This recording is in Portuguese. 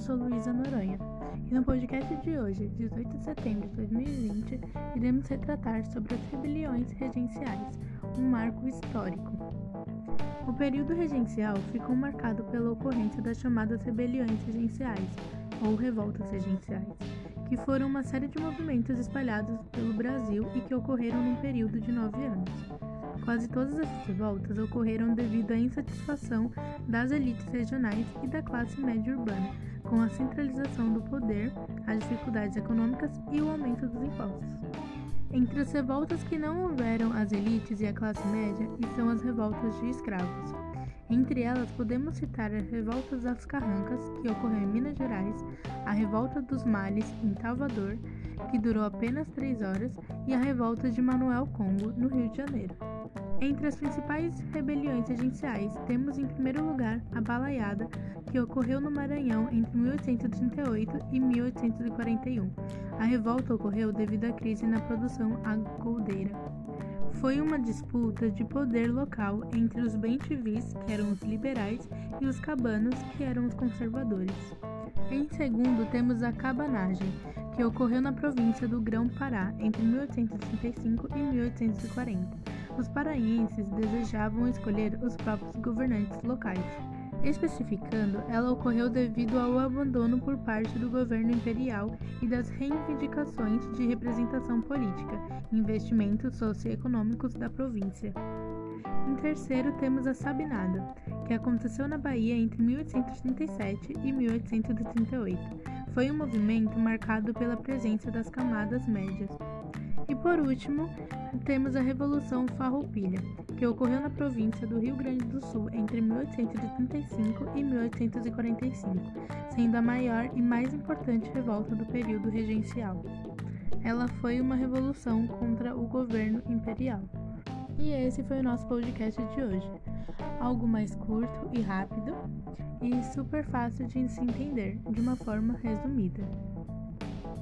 sou Luísa Noronha e no podcast de hoje, 18 de setembro de 2020, iremos retratar sobre as rebeliões regenciais, um marco histórico. O período regencial ficou marcado pela ocorrência das chamadas rebeliões regenciais, ou revoltas regenciais, que foram uma série de movimentos espalhados pelo Brasil e que ocorreram num período de nove anos. Quase todas essas revoltas ocorreram devido à insatisfação das elites regionais e da classe média urbana com a centralização do poder, as dificuldades econômicas e o aumento dos impostos. Entre as revoltas que não houveram as elites e a classe média estão as revoltas de escravos. Entre elas podemos citar as revoltas das Carrancas, que ocorreu em Minas Gerais, a revolta dos Males em Salvador, que durou apenas três horas, e a revolta de Manuel Congo, no Rio de Janeiro. Entre as principais rebeliões regenciais, temos em primeiro lugar a Balaiada, que ocorreu no Maranhão entre 1838 e 1841. A revolta ocorreu devido à crise na produção agoldeira. Foi uma disputa de poder local entre os bem-te-vis, que eram os liberais, e os cabanos, que eram os conservadores. Em segundo, temos a cabanagem, que ocorreu na província do Grão-Pará entre 1835 e 1840 os paraenses desejavam escolher os próprios governantes locais. Especificando, ela ocorreu devido ao abandono por parte do governo imperial e das reivindicações de representação política investimentos socioeconômicos da província. Em terceiro, temos a Sabinada, que aconteceu na Bahia entre 1837 e 1838. Foi um movimento marcado pela presença das camadas médias, e por último, temos a Revolução Farroupilha, que ocorreu na província do Rio Grande do Sul entre 1835 e 1845, sendo a maior e mais importante revolta do período regencial. Ela foi uma revolução contra o governo imperial. E esse foi o nosso podcast de hoje. Algo mais curto e rápido e super fácil de se entender, de uma forma resumida.